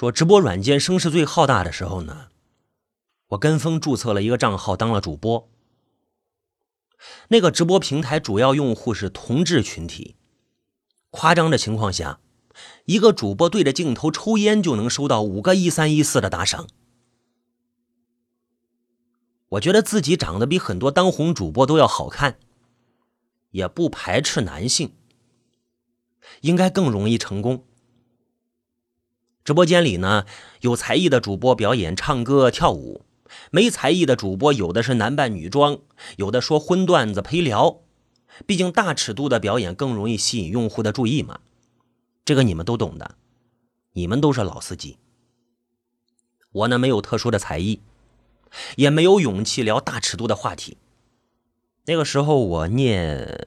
说直播软件声势最浩大的时候呢，我跟风注册了一个账号当了主播。那个直播平台主要用户是同志群体，夸张的情况下，一个主播对着镜头抽烟就能收到五个一三一四的打赏。我觉得自己长得比很多当红主播都要好看，也不排斥男性，应该更容易成功。直播间里呢，有才艺的主播表演唱歌跳舞，没才艺的主播有的是男扮女装，有的说荤段子陪聊。毕竟大尺度的表演更容易吸引用户的注意嘛，这个你们都懂的，你们都是老司机。我呢没有特殊的才艺。也没有勇气聊大尺度的话题。那个时候我念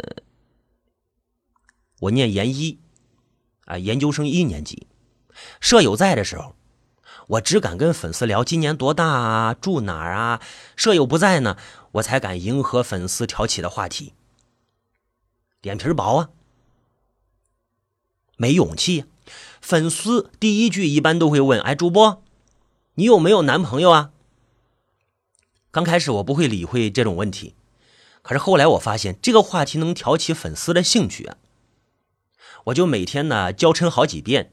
我念研一啊，研究生一年级，舍友在的时候，我只敢跟粉丝聊今年多大啊，住哪儿啊。舍友不在呢，我才敢迎合粉丝挑起的话题。脸皮薄啊，没勇气。粉丝第一句一般都会问：“哎，主播，你有没有男朋友啊？”刚开始我不会理会这种问题，可是后来我发现这个话题能挑起粉丝的兴趣啊，我就每天呢娇嗔好几遍。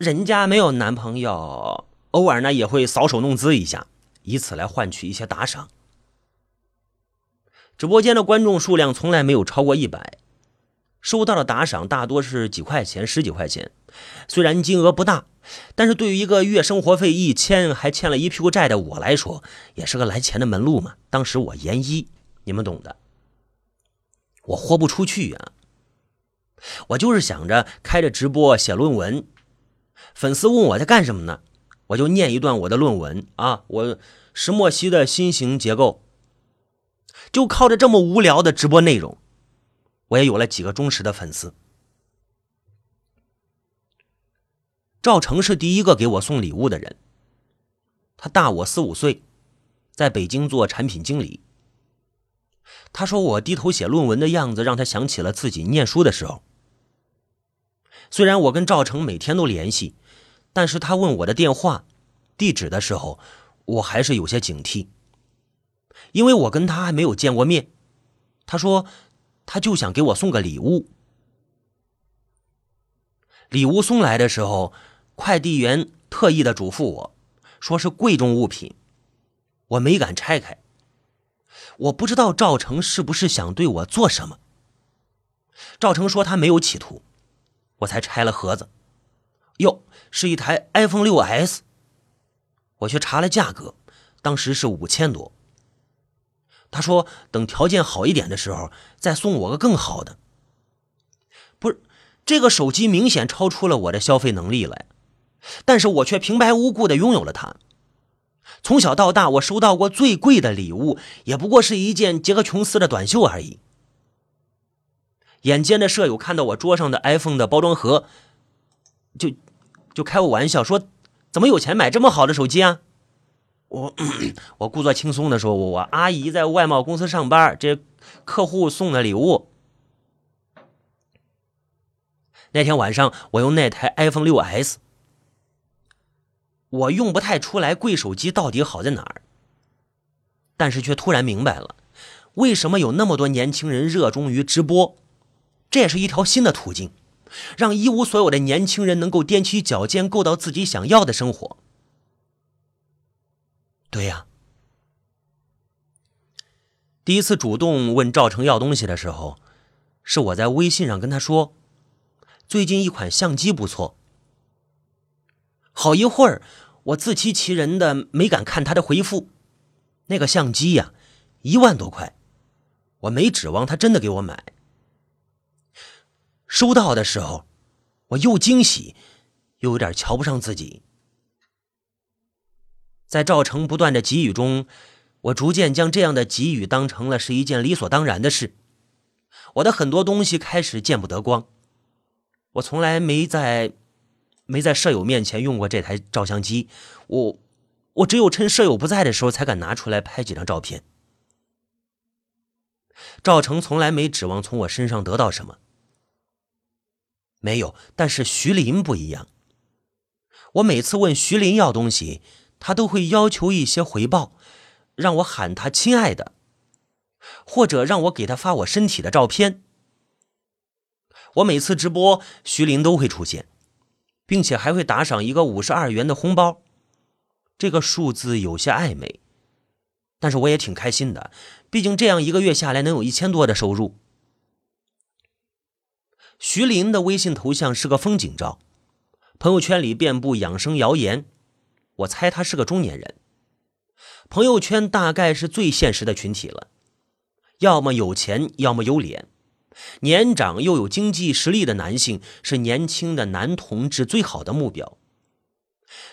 人家没有男朋友，偶尔呢也会搔首弄姿一下，以此来换取一些打赏。直播间的观众数量从来没有超过一百，收到的打赏大多是几块钱、十几块钱，虽然金额不大。但是对于一个月生活费一千还欠了一屁股债的我来说，也是个来钱的门路嘛。当时我研一，你们懂的，我豁不出去呀。我就是想着开着直播写论文，粉丝问我在干什么呢，我就念一段我的论文啊，我石墨烯的新型结构，就靠着这么无聊的直播内容，我也有了几个忠实的粉丝。赵成是第一个给我送礼物的人。他大我四五岁，在北京做产品经理。他说我低头写论文的样子让他想起了自己念书的时候。虽然我跟赵成每天都联系，但是他问我的电话、地址的时候，我还是有些警惕，因为我跟他还没有见过面。他说，他就想给我送个礼物。礼物送来的时候。快递员特意的嘱咐我，说是贵重物品，我没敢拆开。我不知道赵成是不是想对我做什么。赵成说他没有企图，我才拆了盒子。哟，是一台 iPhone 六 S。我去查了价格，当时是五千多。他说等条件好一点的时候再送我个更好的。不是，这个手机明显超出了我的消费能力了。但是我却平白无故的拥有了它。从小到大，我收到过最贵的礼物，也不过是一件杰克琼斯的短袖而已。眼尖的舍友看到我桌上的 iPhone 的包装盒，就就开我玩笑说：“怎么有钱买这么好的手机啊？”我我故作轻松的说：“我我阿姨在外贸公司上班，这客户送的礼物。”那天晚上，我用那台 iPhone 六 S。我用不太出来贵手机到底好在哪儿，但是却突然明白了，为什么有那么多年轻人热衷于直播，这也是一条新的途径，让一无所有的年轻人能够踮起脚尖够到自己想要的生活。对呀，第一次主动问赵成要东西的时候，是我在微信上跟他说，最近一款相机不错。好一会儿，我自欺欺人的没敢看他的回复。那个相机呀，一万多块，我没指望他真的给我买。收到的时候，我又惊喜，又有点瞧不上自己。在赵成不断的给予中，我逐渐将这样的给予当成了是一件理所当然的事。我的很多东西开始见不得光。我从来没在。没在舍友面前用过这台照相机，我我只有趁舍友不在的时候才敢拿出来拍几张照片。赵成从来没指望从我身上得到什么，没有。但是徐林不一样，我每次问徐林要东西，他都会要求一些回报，让我喊他亲爱的，或者让我给他发我身体的照片。我每次直播，徐林都会出现，并且还会打赏一个五十二元的红包，这个数字有些暧昧，但是我也挺开心的，毕竟这样一个月下来能有一千多的收入。徐林的微信头像是个风景照，朋友圈里遍布养生谣言，我猜他是个中年人。朋友圈大概是最现实的群体了，要么有钱，要么有脸。年长又有经济实力的男性是年轻的男同志最好的目标。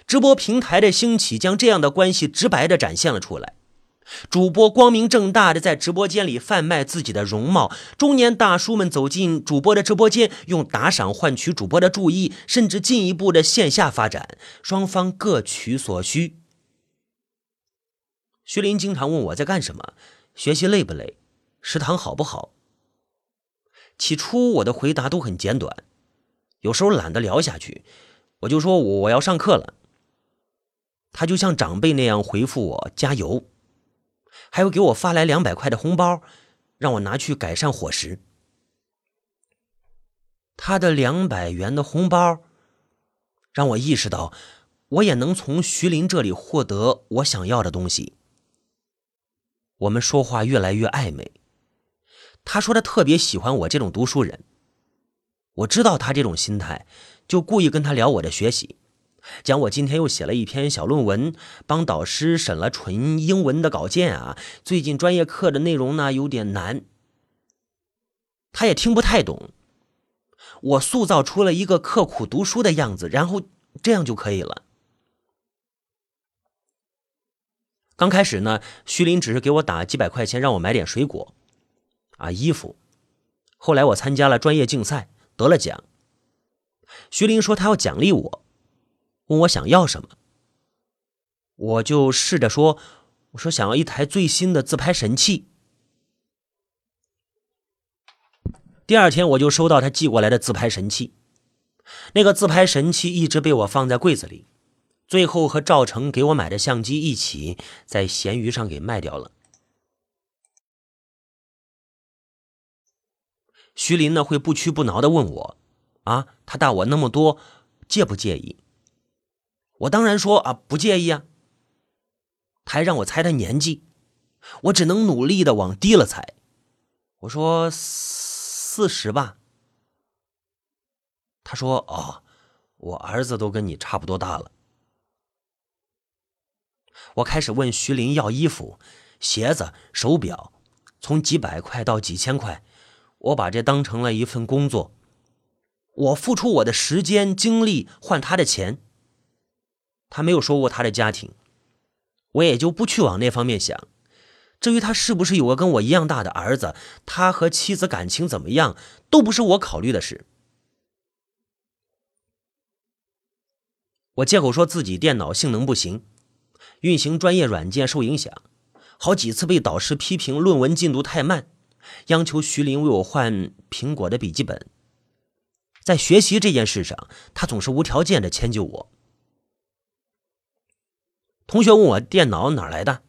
直播平台的兴起将这样的关系直白的展现了出来。主播光明正大的在直播间里贩卖自己的容貌，中年大叔们走进主播的直播间，用打赏换取主播的注意，甚至进一步的线下发展，双方各取所需。徐林经常问我在干什么，学习累不累，食堂好不好。起初我的回答都很简短，有时候懒得聊下去，我就说我要上课了。他就像长辈那样回复我加油，还会给我发来两百块的红包，让我拿去改善伙食。他的两百元的红包，让我意识到我也能从徐林这里获得我想要的东西。我们说话越来越暧昧。他说他特别喜欢我这种读书人，我知道他这种心态，就故意跟他聊我的学习，讲我今天又写了一篇小论文，帮导师审了纯英文的稿件啊，最近专业课的内容呢有点难，他也听不太懂，我塑造出了一个刻苦读书的样子，然后这样就可以了。刚开始呢，徐林只是给我打几百块钱，让我买点水果。啊，衣服。后来我参加了专业竞赛，得了奖。徐林说他要奖励我，问我想要什么。我就试着说，我说想要一台最新的自拍神器。第二天我就收到他寄过来的自拍神器，那个自拍神器一直被我放在柜子里，最后和赵成给我买的相机一起在闲鱼上给卖掉了。徐林呢会不屈不挠的问我：“啊，他大我那么多，介不介意？”我当然说：“啊，不介意啊。”他还让我猜他年纪，我只能努力的往低了猜。我说：“四十吧。”他说：“哦，我儿子都跟你差不多大了。”我开始问徐林要衣服、鞋子、手表，从几百块到几千块。我把这当成了一份工作，我付出我的时间精力换他的钱。他没有说过他的家庭，我也就不去往那方面想。至于他是不是有个跟我一样大的儿子，他和妻子感情怎么样，都不是我考虑的事。我借口说自己电脑性能不行，运行专业软件受影响，好几次被导师批评论文进度太慢。央求徐林为我换苹果的笔记本，在学习这件事上，他总是无条件的迁就我。同学问我电脑哪来的，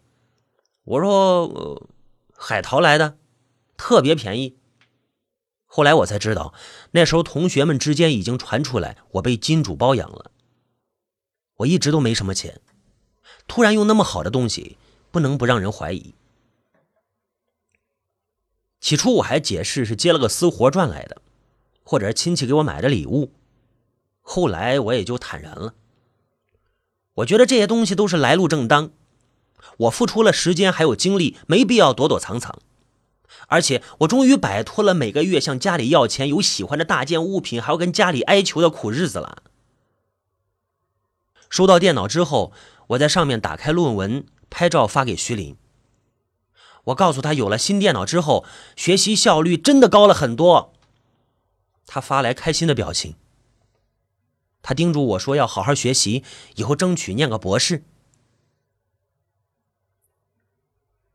我说海淘来的，特别便宜。后来我才知道，那时候同学们之间已经传出来我被金主包养了。我一直都没什么钱，突然用那么好的东西，不能不让人怀疑。起初我还解释是接了个私活赚来的，或者亲戚给我买的礼物。后来我也就坦然了。我觉得这些东西都是来路正当，我付出了时间还有精力，没必要躲躲藏藏。而且我终于摆脱了每个月向家里要钱、有喜欢的大件物品还要跟家里哀求的苦日子了。收到电脑之后，我在上面打开论文，拍照发给徐林。我告诉他，有了新电脑之后，学习效率真的高了很多。他发来开心的表情。他叮嘱我说要好好学习，以后争取念个博士。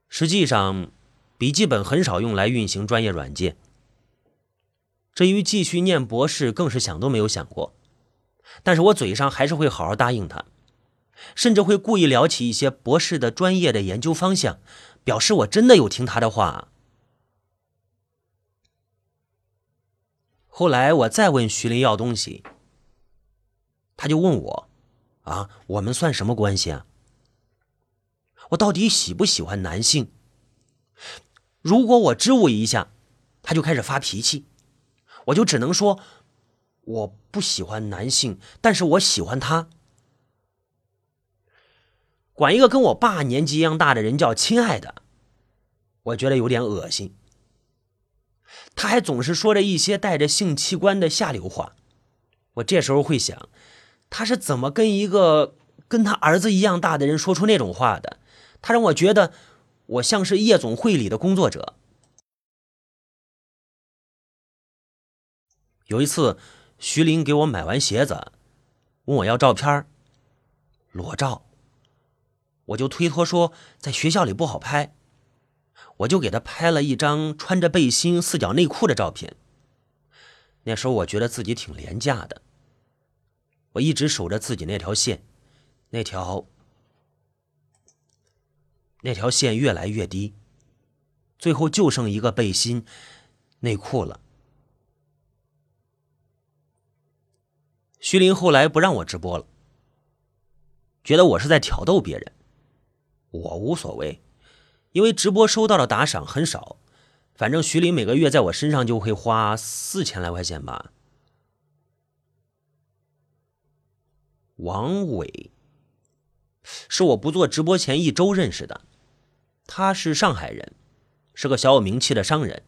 实际上，笔记本很少用来运行专业软件。至于继续念博士，更是想都没有想过。但是我嘴上还是会好好答应他，甚至会故意聊起一些博士的专业的研究方向，表示我真的有听他的话。后来我再问徐林要东西，他就问我：“啊，我们算什么关系啊？我到底喜不喜欢男性？”如果我支吾一下，他就开始发脾气，我就只能说：“我不喜欢男性，但是我喜欢他。”管一个跟我爸年纪一样大的人叫“亲爱的”，我觉得有点恶心。他还总是说着一些带着性器官的下流话，我这时候会想，他是怎么跟一个跟他儿子一样大的人说出那种话的？他让我觉得我像是夜总会里的工作者。有一次，徐林给我买完鞋子，问我要照片裸照，我就推脱说在学校里不好拍。我就给他拍了一张穿着背心、四角内裤的照片。那时候我觉得自己挺廉价的，我一直守着自己那条线，那条那条线越来越低，最后就剩一个背心、内裤了。徐林后来不让我直播了，觉得我是在挑逗别人，我无所谓。因为直播收到的打赏很少，反正徐林每个月在我身上就会花四千来块钱吧。王伟是我不做直播前一周认识的，他是上海人，是个小有名气的商人，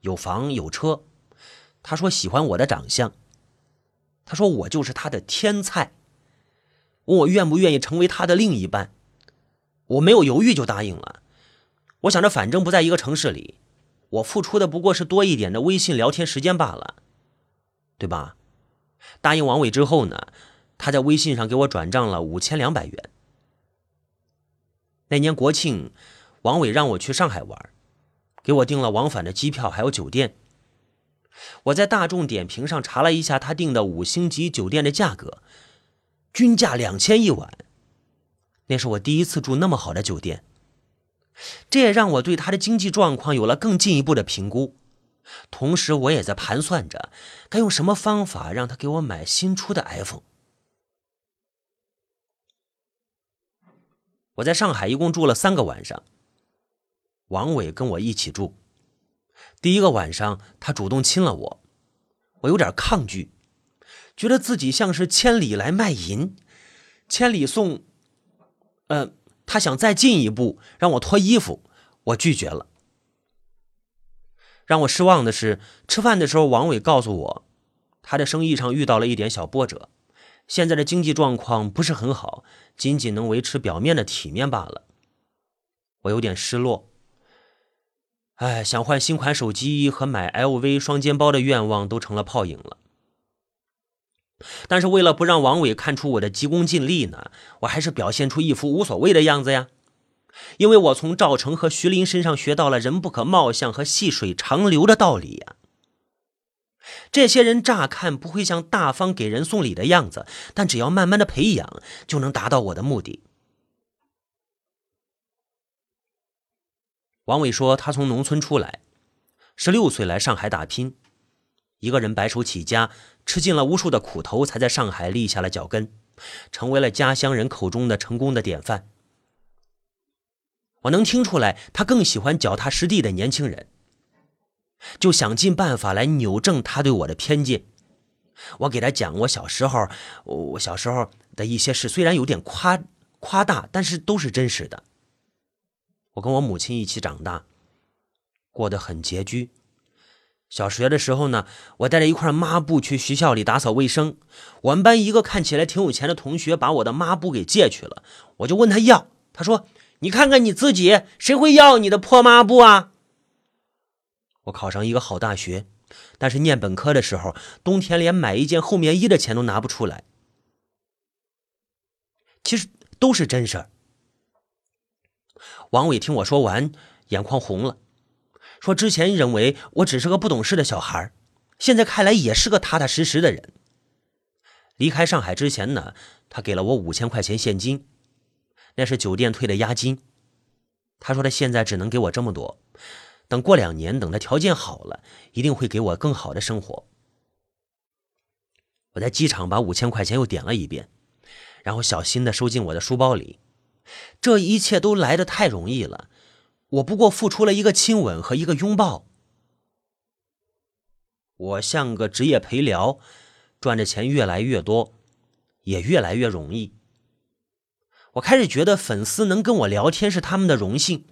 有房有车。他说喜欢我的长相，他说我就是他的天菜，问我愿不愿意成为他的另一半，我没有犹豫就答应了。我想着，反正不在一个城市里，我付出的不过是多一点的微信聊天时间罢了，对吧？答应王伟之后呢，他在微信上给我转账了五千两百元。那年国庆，王伟让我去上海玩，给我订了往返的机票还有酒店。我在大众点评上查了一下他订的五星级酒店的价格，均价两千一晚。那是我第一次住那么好的酒店。这也让我对他的经济状况有了更进一步的评估，同时我也在盘算着该用什么方法让他给我买新出的 iPhone。我在上海一共住了三个晚上，王伟跟我一起住。第一个晚上，他主动亲了我，我有点抗拒，觉得自己像是千里来卖淫，千里送，呃。他想再进一步让我脱衣服，我拒绝了。让我失望的是，吃饭的时候，王伟告诉我，他的生意上遇到了一点小波折，现在的经济状况不是很好，仅仅能维持表面的体面罢了。我有点失落。哎，想换新款手机和买 LV 双肩包的愿望都成了泡影了。但是为了不让王伟看出我的急功近利呢，我还是表现出一副无所谓的样子呀。因为我从赵成和徐林身上学到了“人不可貌相”和“细水长流”的道理呀。这些人乍看不会像大方给人送礼的样子，但只要慢慢的培养，就能达到我的目的。王伟说，他从农村出来，十六岁来上海打拼，一个人白手起家。吃尽了无数的苦头，才在上海立下了脚跟，成为了家乡人口中的成功的典范。我能听出来，他更喜欢脚踏实地的年轻人，就想尽办法来扭正他对我的偏见。我给他讲我小时候，我小时候的一些事，虽然有点夸夸大，但是都是真实的。我跟我母亲一起长大，过得很拮据。小学的时候呢，我带着一块抹布去学校里打扫卫生。我们班一个看起来挺有钱的同学把我的抹布给借去了，我就问他要，他说：“你看看你自己，谁会要你的破抹布啊？”我考上一个好大学，但是念本科的时候，冬天连买一件厚棉衣的钱都拿不出来。其实都是真事儿。王伟听我说完，眼眶红了。说之前认为我只是个不懂事的小孩，现在看来也是个踏踏实实的人。离开上海之前呢，他给了我五千块钱现金，那是酒店退的押金。他说他现在只能给我这么多，等过两年，等他条件好了，一定会给我更好的生活。我在机场把五千块钱又点了一遍，然后小心的收进我的书包里。这一切都来得太容易了，我不过付出了一个亲吻和一个拥抱。我像个职业陪聊，赚的钱越来越多，也越来越容易。我开始觉得粉丝能跟我聊天是他们的荣幸，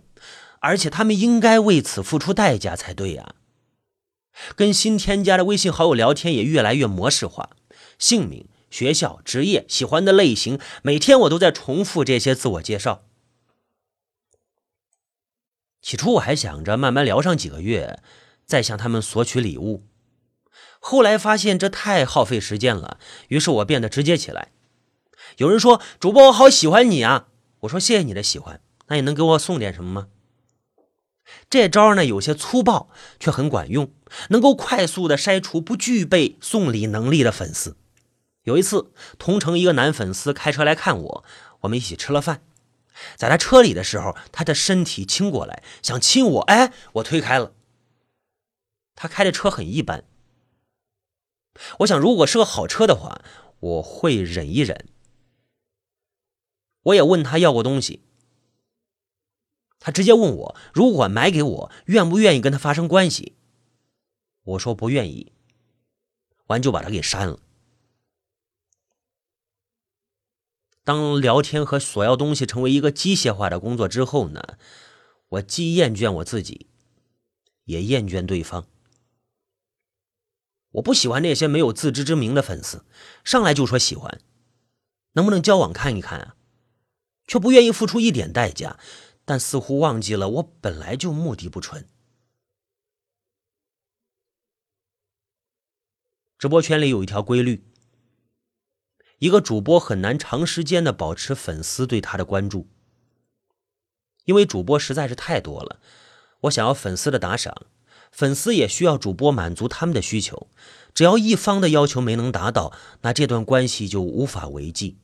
而且他们应该为此付出代价才对呀。跟新添加的微信好友聊天也越来越模式化，姓名。学校、职业、喜欢的类型，每天我都在重复这些自我介绍。起初我还想着慢慢聊上几个月，再向他们索取礼物。后来发现这太耗费时间了，于是我变得直接起来。有人说：“主播，我好喜欢你啊！”我说：“谢谢你的喜欢，那你能给我送点什么吗？”这招呢有些粗暴，却很管用，能够快速的筛除不具备送礼能力的粉丝。有一次，同城一个男粉丝开车来看我，我们一起吃了饭。在他车里的时候，他的身体倾过来想亲我，哎，我推开了。他开的车很一般，我想如果是个好车的话，我会忍一忍。我也问他要过东西，他直接问我如果买给我，愿不愿意跟他发生关系？我说不愿意，完就把他给删了。当聊天和索要东西成为一个机械化的工作之后呢，我既厌倦我自己，也厌倦对方。我不喜欢那些没有自知之明的粉丝，上来就说喜欢，能不能交往看一看啊？却不愿意付出一点代价，但似乎忘记了我本来就目的不纯。直播圈里有一条规律。一个主播很难长时间的保持粉丝对他的关注，因为主播实在是太多了。我想要粉丝的打赏，粉丝也需要主播满足他们的需求。只要一方的要求没能达到，那这段关系就无法维系。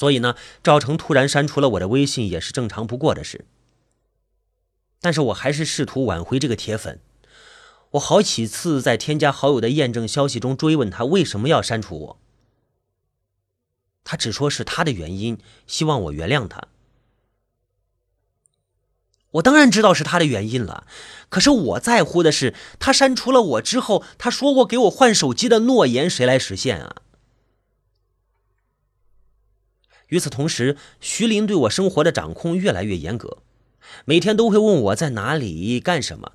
所以呢，赵成突然删除了我的微信也是正常不过的事。但是我还是试图挽回这个铁粉。我好几次在添加好友的验证消息中追问他为什么要删除我，他只说是他的原因，希望我原谅他。我当然知道是他的原因了，可是我在乎的是他删除了我之后，他说过给我换手机的诺言谁来实现啊？与此同时，徐林对我生活的掌控越来越严格，每天都会问我在哪里干什么。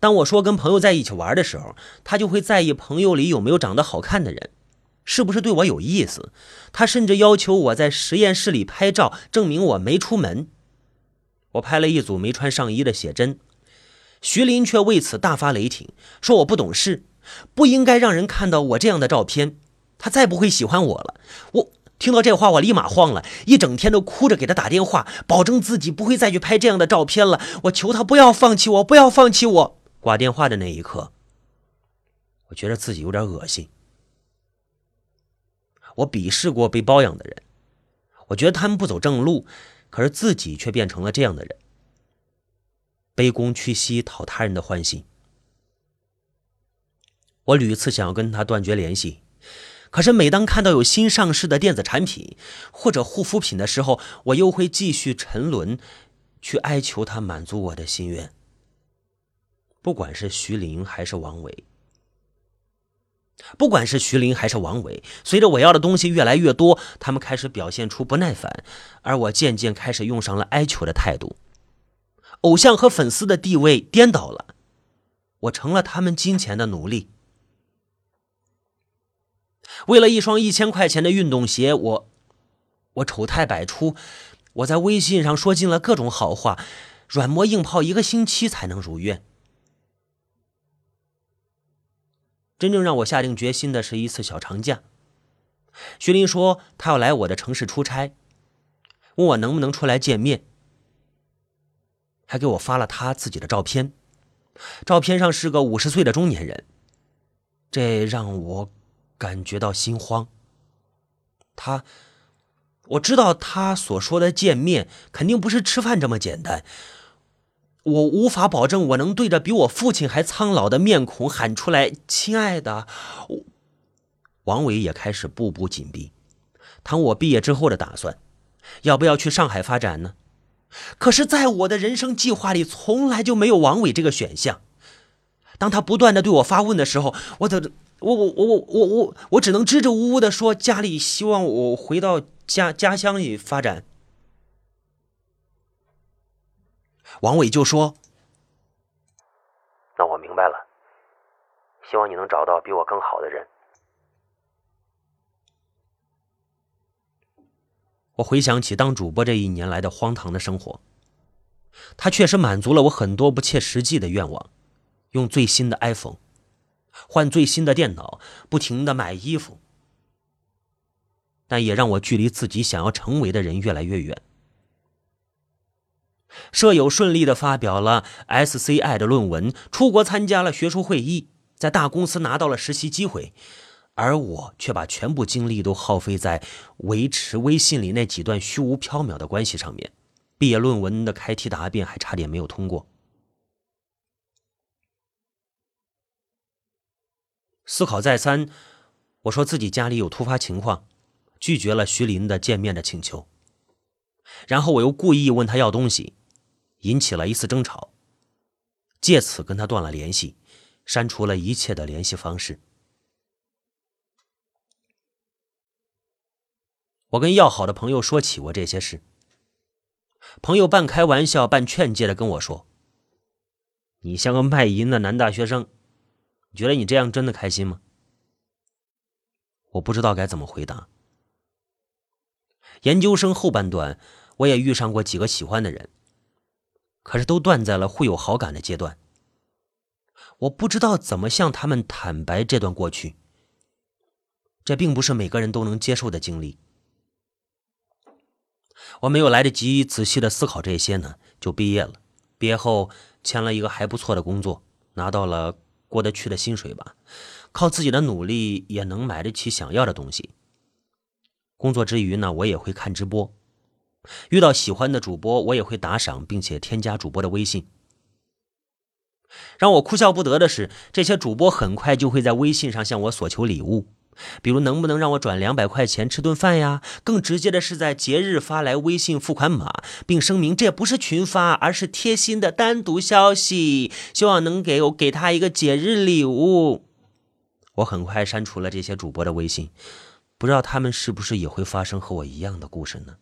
当我说跟朋友在一起玩的时候，他就会在意朋友里有没有长得好看的人，是不是对我有意思。他甚至要求我在实验室里拍照，证明我没出门。我拍了一组没穿上衣的写真，徐林却为此大发雷霆，说我不懂事，不应该让人看到我这样的照片。他再不会喜欢我了。我听到这话，我立马慌了，一整天都哭着给他打电话，保证自己不会再去拍这样的照片了。我求他不要放弃我，不要放弃我。挂电话的那一刻，我觉得自己有点恶心。我鄙视过被包养的人，我觉得他们不走正路，可是自己却变成了这样的人，卑躬屈膝讨他人的欢心。我屡次想要跟他断绝联系，可是每当看到有新上市的电子产品或者护肤品的时候，我又会继续沉沦，去哀求他满足我的心愿。不管是徐林还是王伟，不管是徐林还是王伟，随着我要的东西越来越多，他们开始表现出不耐烦，而我渐渐开始用上了哀求的态度。偶像和粉丝的地位颠倒了，我成了他们金钱的奴隶。为了一双一千块钱的运动鞋，我我丑态百出，我在微信上说尽了各种好话，软磨硬泡一个星期才能如愿。真正让我下定决心的是一次小长假。徐林说他要来我的城市出差，问我能不能出来见面，还给我发了他自己的照片。照片上是个五十岁的中年人，这让我感觉到心慌。他，我知道他所说的见面肯定不是吃饭这么简单。我无法保证我能对着比我父亲还苍老的面孔喊出来“亲爱的”。王伟也开始步步紧逼，谈我毕业之后的打算，要不要去上海发展呢？可是，在我的人生计划里，从来就没有王伟这个选项。当他不断的对我发问的时候，我的，我我我我我我我只能支支吾吾的说，家里希望我回到家家乡里发展。王伟就说：“那我明白了，希望你能找到比我更好的人。”我回想起当主播这一年来的荒唐的生活，他确实满足了我很多不切实际的愿望，用最新的 iPhone，换最新的电脑，不停的买衣服，但也让我距离自己想要成为的人越来越远。舍友顺利的发表了 SCI 的论文，出国参加了学术会议，在大公司拿到了实习机会。而我却把全部精力都耗费在维持微信里那几段虚无缥缈的关系上面，毕业论文的开题答辩还差点没有通过。思考再三，我说自己家里有突发情况，拒绝了徐林的见面的请求。然后我又故意问他要东西，引起了一次争吵，借此跟他断了联系，删除了一切的联系方式。我跟要好的朋友说起过这些事，朋友半开玩笑半劝诫的跟我说：“你像个卖淫的男大学生，你觉得你这样真的开心吗？”我不知道该怎么回答。研究生后半段，我也遇上过几个喜欢的人，可是都断在了互有好感的阶段。我不知道怎么向他们坦白这段过去，这并不是每个人都能接受的经历。我没有来得及仔细的思考这些呢，就毕业了。毕业后签了一个还不错的工作，拿到了过得去的薪水吧，靠自己的努力也能买得起想要的东西。工作之余呢，我也会看直播，遇到喜欢的主播，我也会打赏，并且添加主播的微信。让我哭笑不得的是，这些主播很快就会在微信上向我索求礼物。比如能不能让我转两百块钱吃顿饭呀？更直接的是在节日发来微信付款码，并声明这不是群发，而是贴心的单独消息，希望能给我给他一个节日礼物。我很快删除了这些主播的微信，不知道他们是不是也会发生和我一样的故事呢？